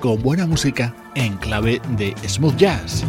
con buena música en clave de smooth jazz.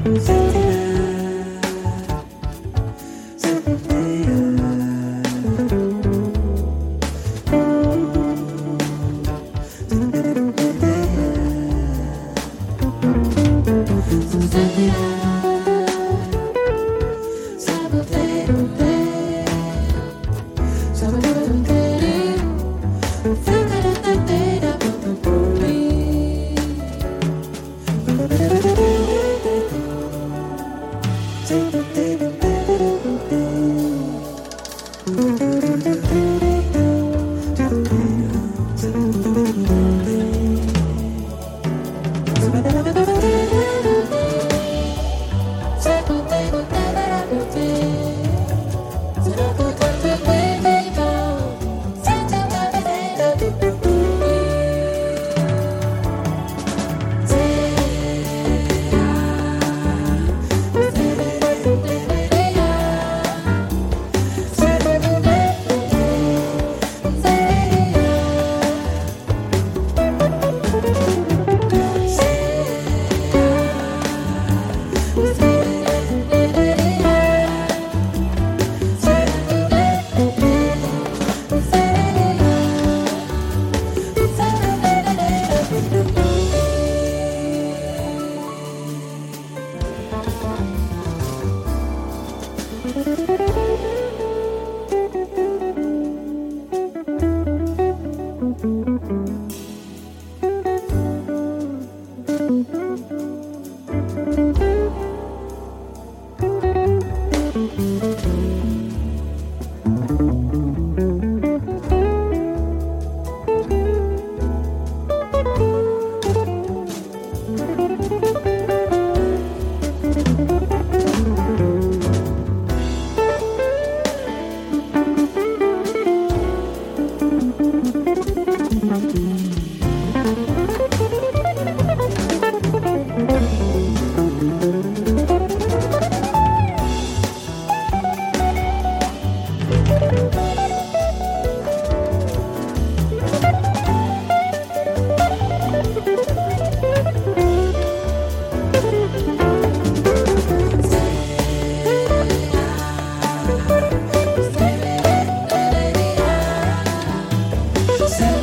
yourself.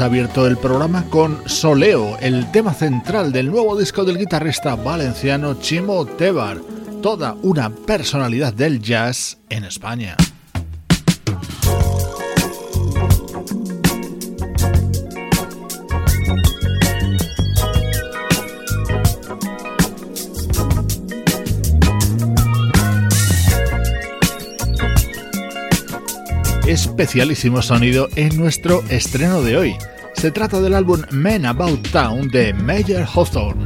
Abierto el programa con Soleo, el tema central del nuevo disco del guitarrista valenciano Chimo Tebar, toda una personalidad del jazz en España. Especialísimo sonido en nuestro estreno de hoy. Se trata del álbum Men About Town de Major Hawthorne.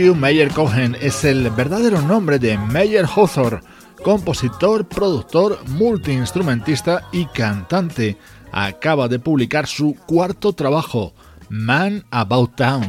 Andrew Meyer Cohen es el verdadero nombre de Meyer Hawthorne, compositor, productor, multiinstrumentista y cantante. Acaba de publicar su cuarto trabajo, Man About Town.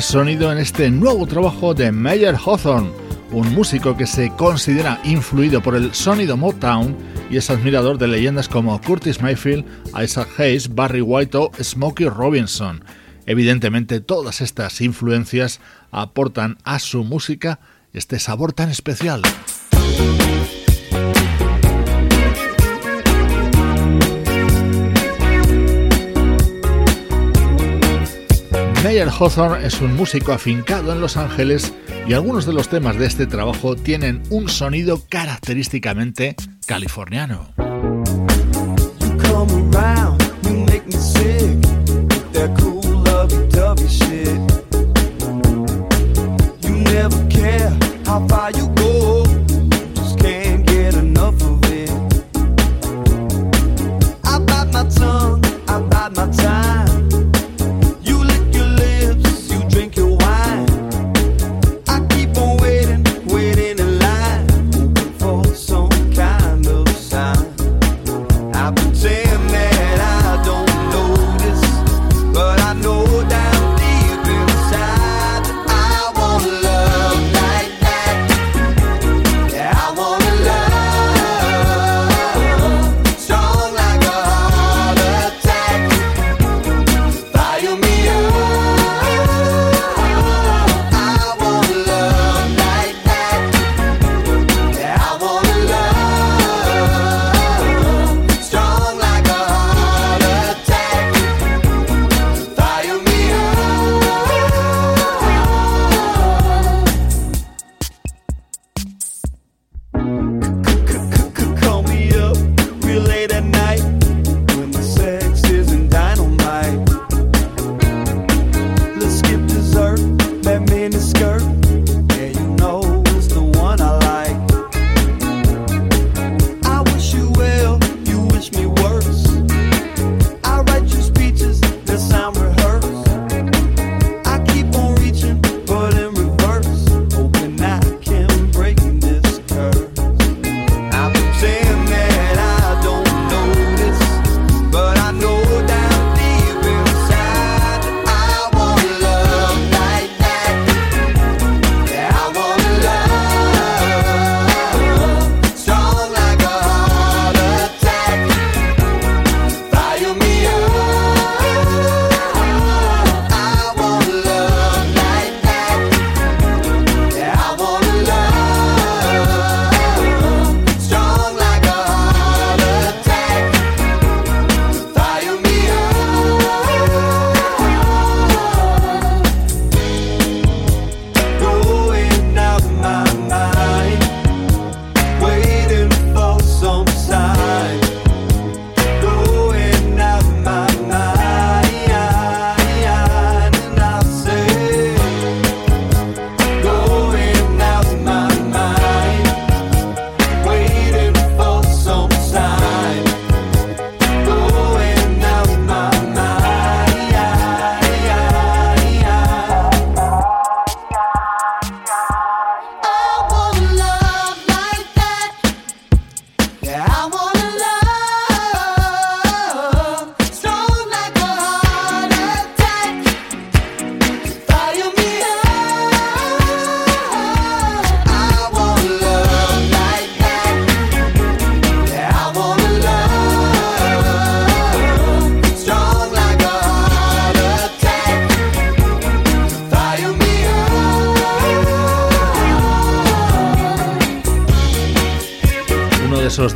Sonido en este nuevo trabajo de Meyer Hawthorne, un músico que se considera influido por el sonido Motown y es admirador de leyendas como Curtis Mayfield, Isaac Hayes, Barry White o Smokey Robinson. Evidentemente todas estas influencias aportan a su música este sabor tan especial. Meyer Hawthorne es un músico afincado en Los Ángeles y algunos de los temas de este trabajo tienen un sonido característicamente californiano.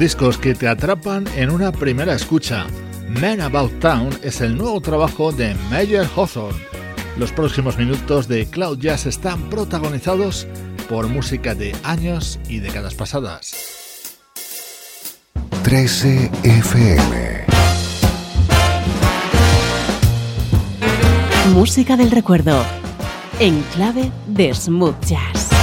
Discos que te atrapan en una primera escucha. Man About Town es el nuevo trabajo de Major Hawthorne. Los próximos minutos de Cloud Jazz están protagonizados por música de años y décadas pasadas. 13 FM Música del recuerdo en clave de smooth jazz.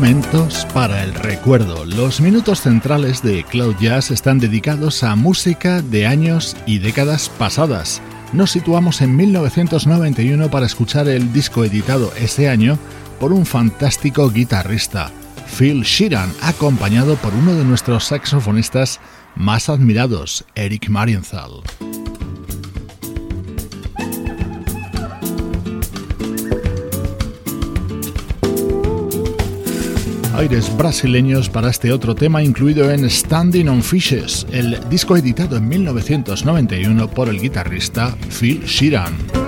Momentos para el recuerdo. Los minutos centrales de Cloud Jazz están dedicados a música de años y décadas pasadas. Nos situamos en 1991 para escuchar el disco editado ese año por un fantástico guitarrista, Phil Sheeran, acompañado por uno de nuestros saxofonistas más admirados, Eric Marienthal. Aires brasileños para este otro tema incluido en Standing on Fishes, el disco editado en 1991 por el guitarrista Phil Sheeran.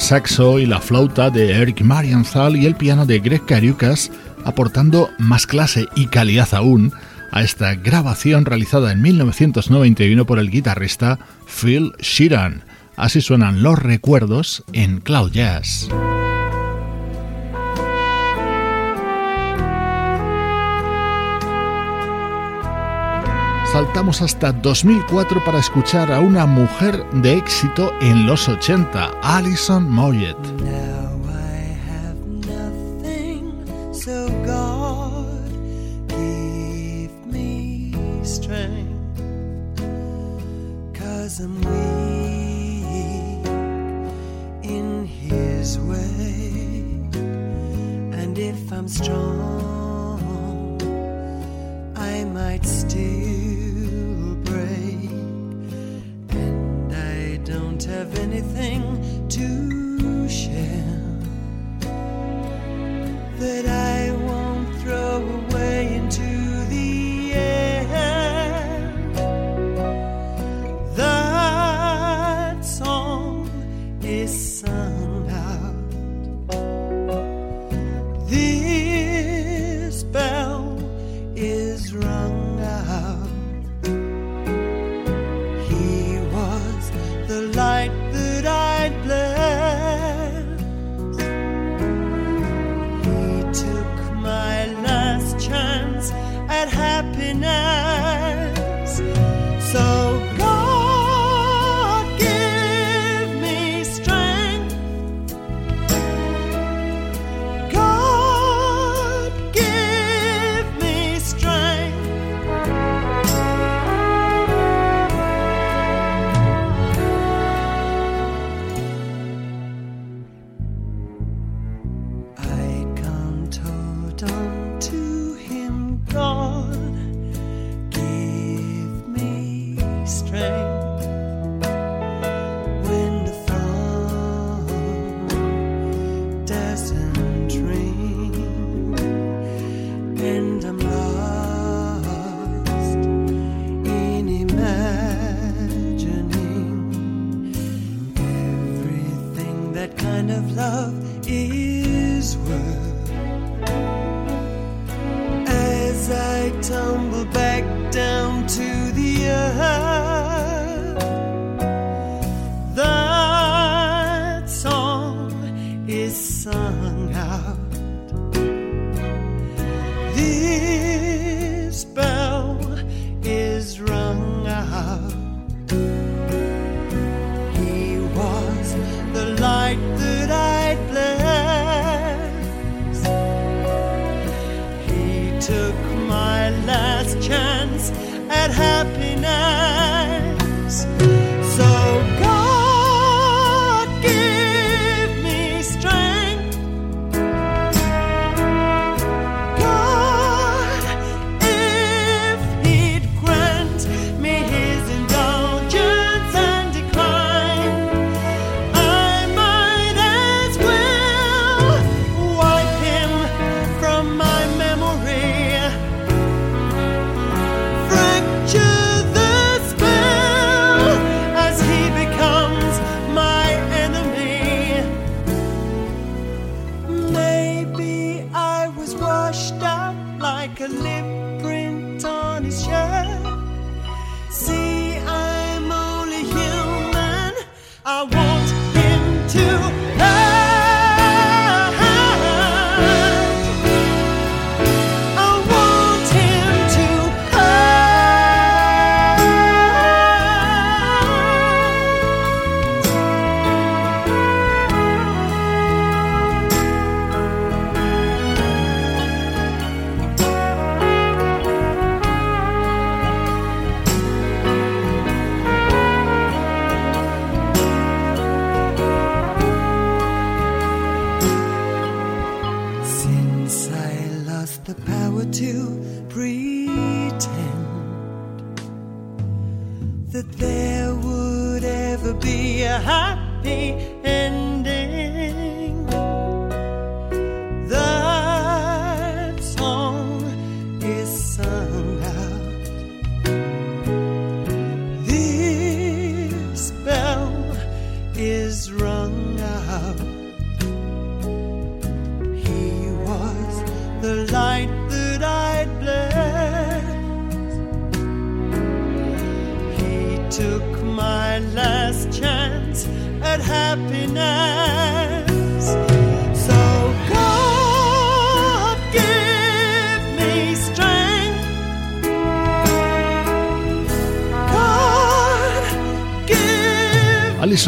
Saxo y la flauta de Eric Marienthal y el piano de Greg Cariucas, aportando más clase y calidad aún a esta grabación realizada en 1991 por el guitarrista Phil Sheeran. Así suenan los recuerdos en Cloud Jazz. saltamos hasta 2004 para escuchar a una mujer de éxito en los 80, Alison Moyet. if I'm strong, I might still. have anything to share that I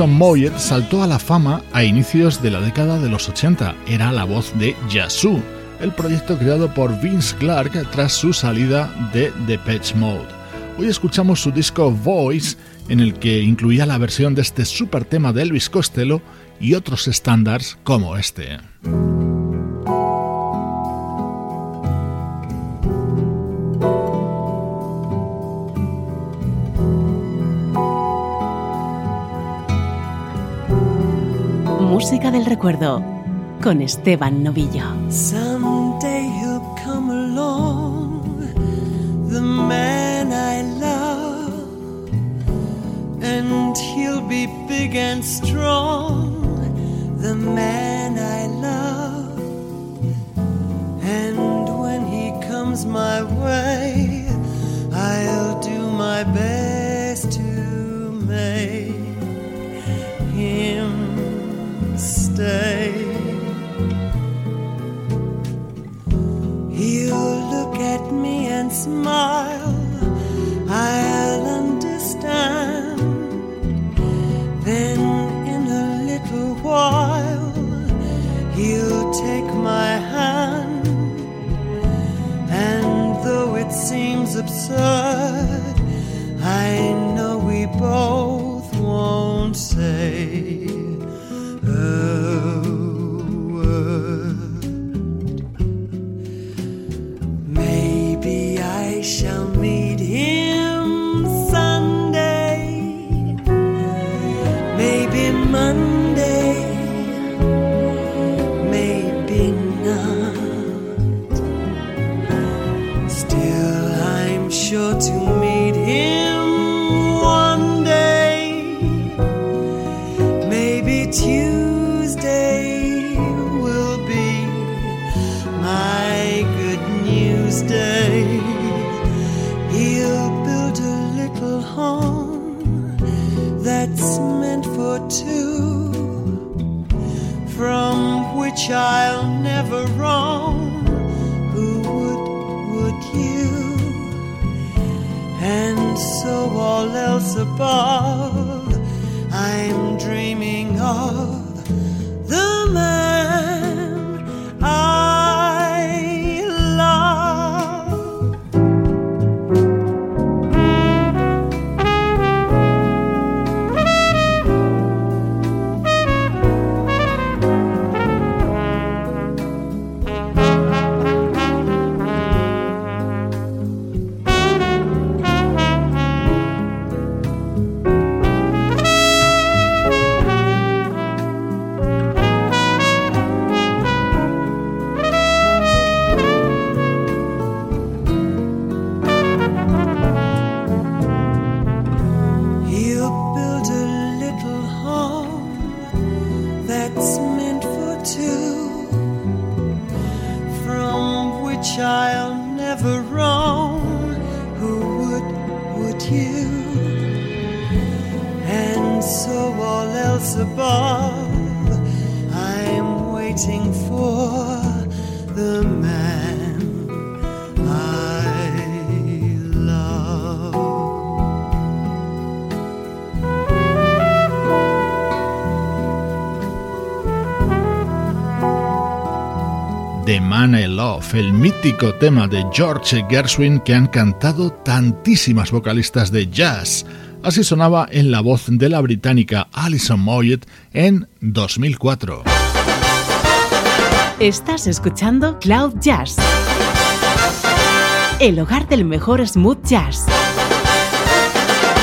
Moyet saltó a la fama a inicios de la década de los 80. Era la voz de Yazoo, el proyecto creado por Vince Clarke tras su salida de The Patch Mode. Hoy escuchamos su disco Voice, en el que incluía la versión de este super tema de Elvis Costello y otros estándares como este. Recuerdo con Esteban Novillo. Someday he'll come along, the man I love, and he'll be big and strong, the man I love. And when he comes my way, I'll do my best stay. Love, el mítico tema de George Gershwin que han cantado tantísimas vocalistas de jazz. Así sonaba en la voz de la británica Alison Moyet en 2004. Estás escuchando Cloud Jazz, el hogar del mejor smooth jazz.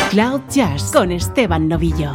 Cloud Jazz con Esteban Novillo.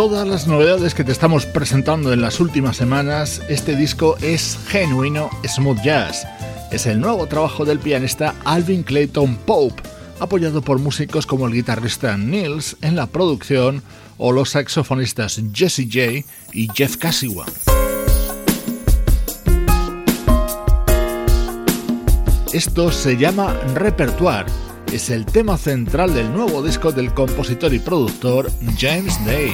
Todas las novedades que te estamos presentando en las últimas semanas, este disco es genuino smooth jazz. Es el nuevo trabajo del pianista Alvin Clayton Pope, apoyado por músicos como el guitarrista Nils en la producción o los saxofonistas Jesse J y Jeff Cassiwa. Esto se llama Repertoire es el tema central del nuevo disco del compositor y productor James Day.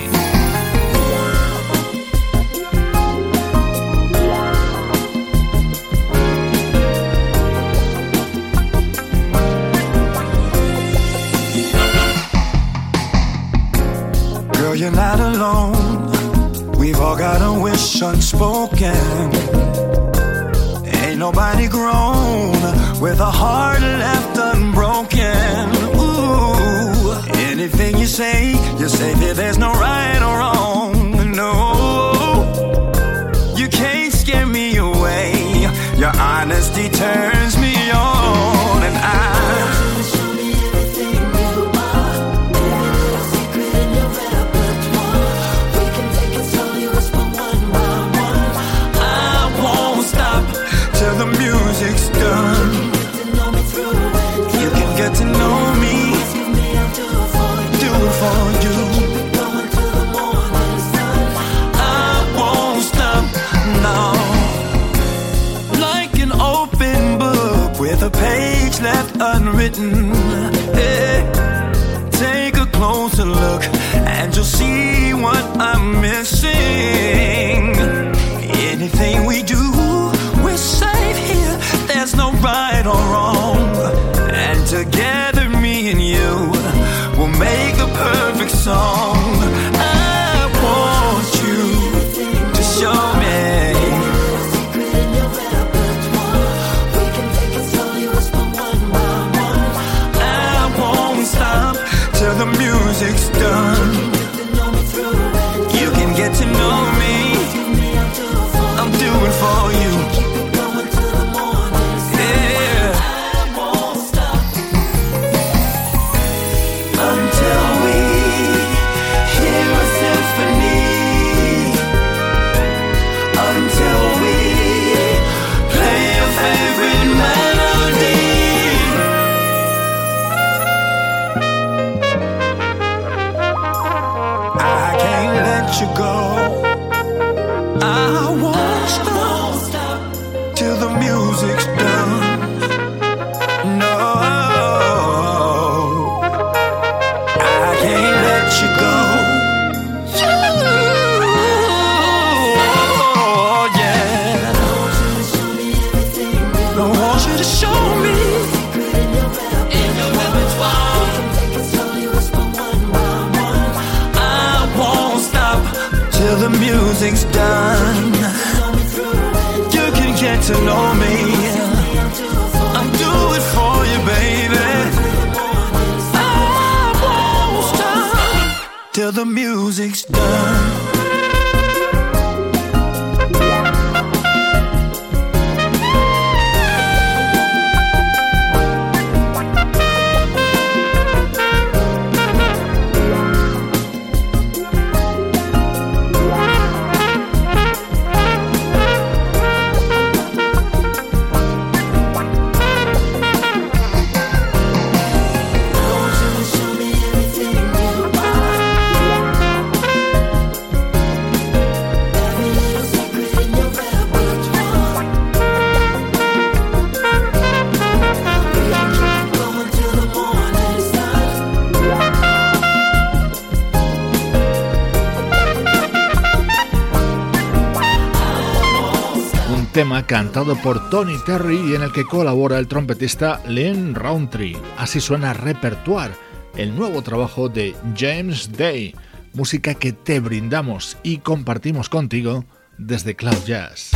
Nobody grown with a heart left unbroken. Ooh, anything you say, Mm, yeah. Take a closer look and you'll see what I'm missing. Anything we do, we're safe here. There's no right or wrong. And together, me and you will make the perfect song. You go. Music's cantado por Tony Terry y en el que colabora el trompetista Len Roundtree. Así suena Repertoire, el nuevo trabajo de James Day, música que te brindamos y compartimos contigo desde Cloud Jazz.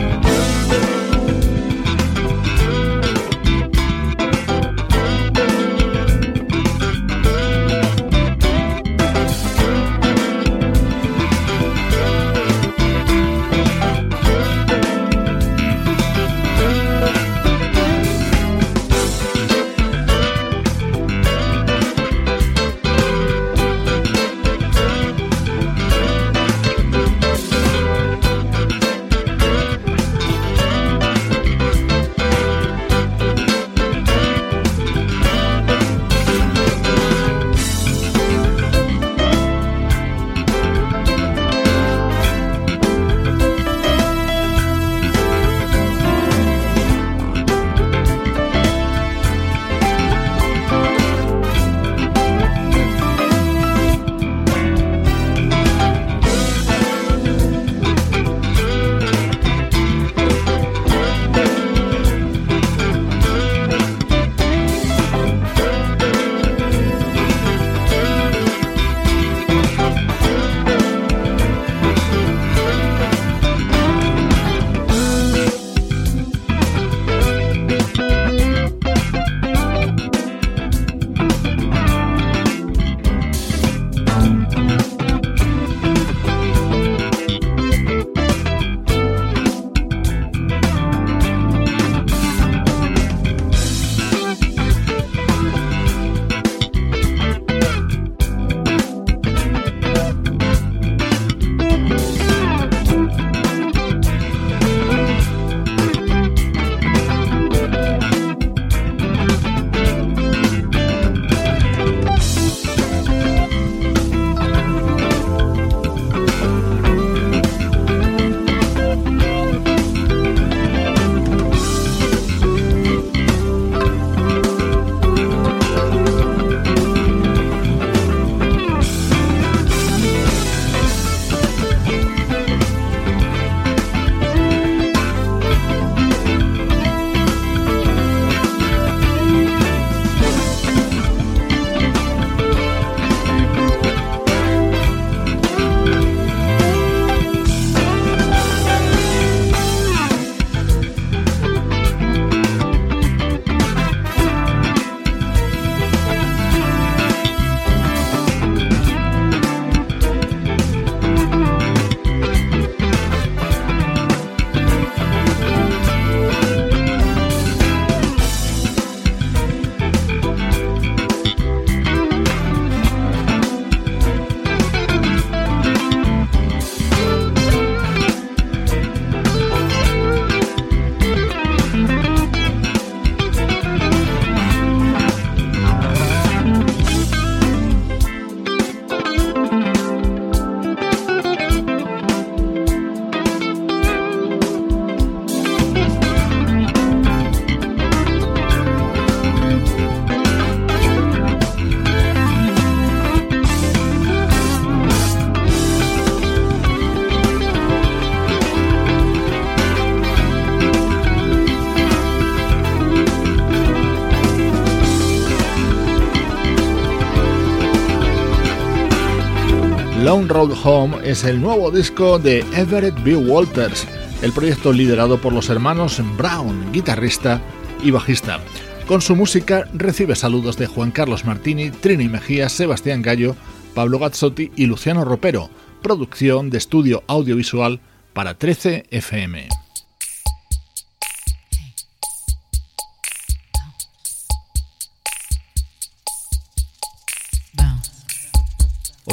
Long Road Home es el nuevo disco de Everett B. Walters, el proyecto liderado por los hermanos Brown, guitarrista y bajista. Con su música recibe saludos de Juan Carlos Martini, Trini Mejía, Sebastián Gallo, Pablo Gazzotti y Luciano Ropero, producción de estudio audiovisual para 13 FM.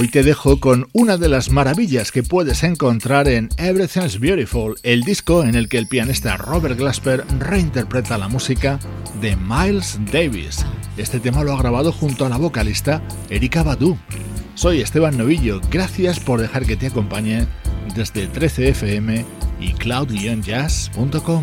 Hoy te dejo con una de las maravillas que puedes encontrar en Everything's Beautiful, el disco en el que el pianista Robert Glasper reinterpreta la música de Miles Davis. Este tema lo ha grabado junto a la vocalista Erika Badu. Soy Esteban Novillo, gracias por dejar que te acompañe desde 13fm y cloud-jazz.com.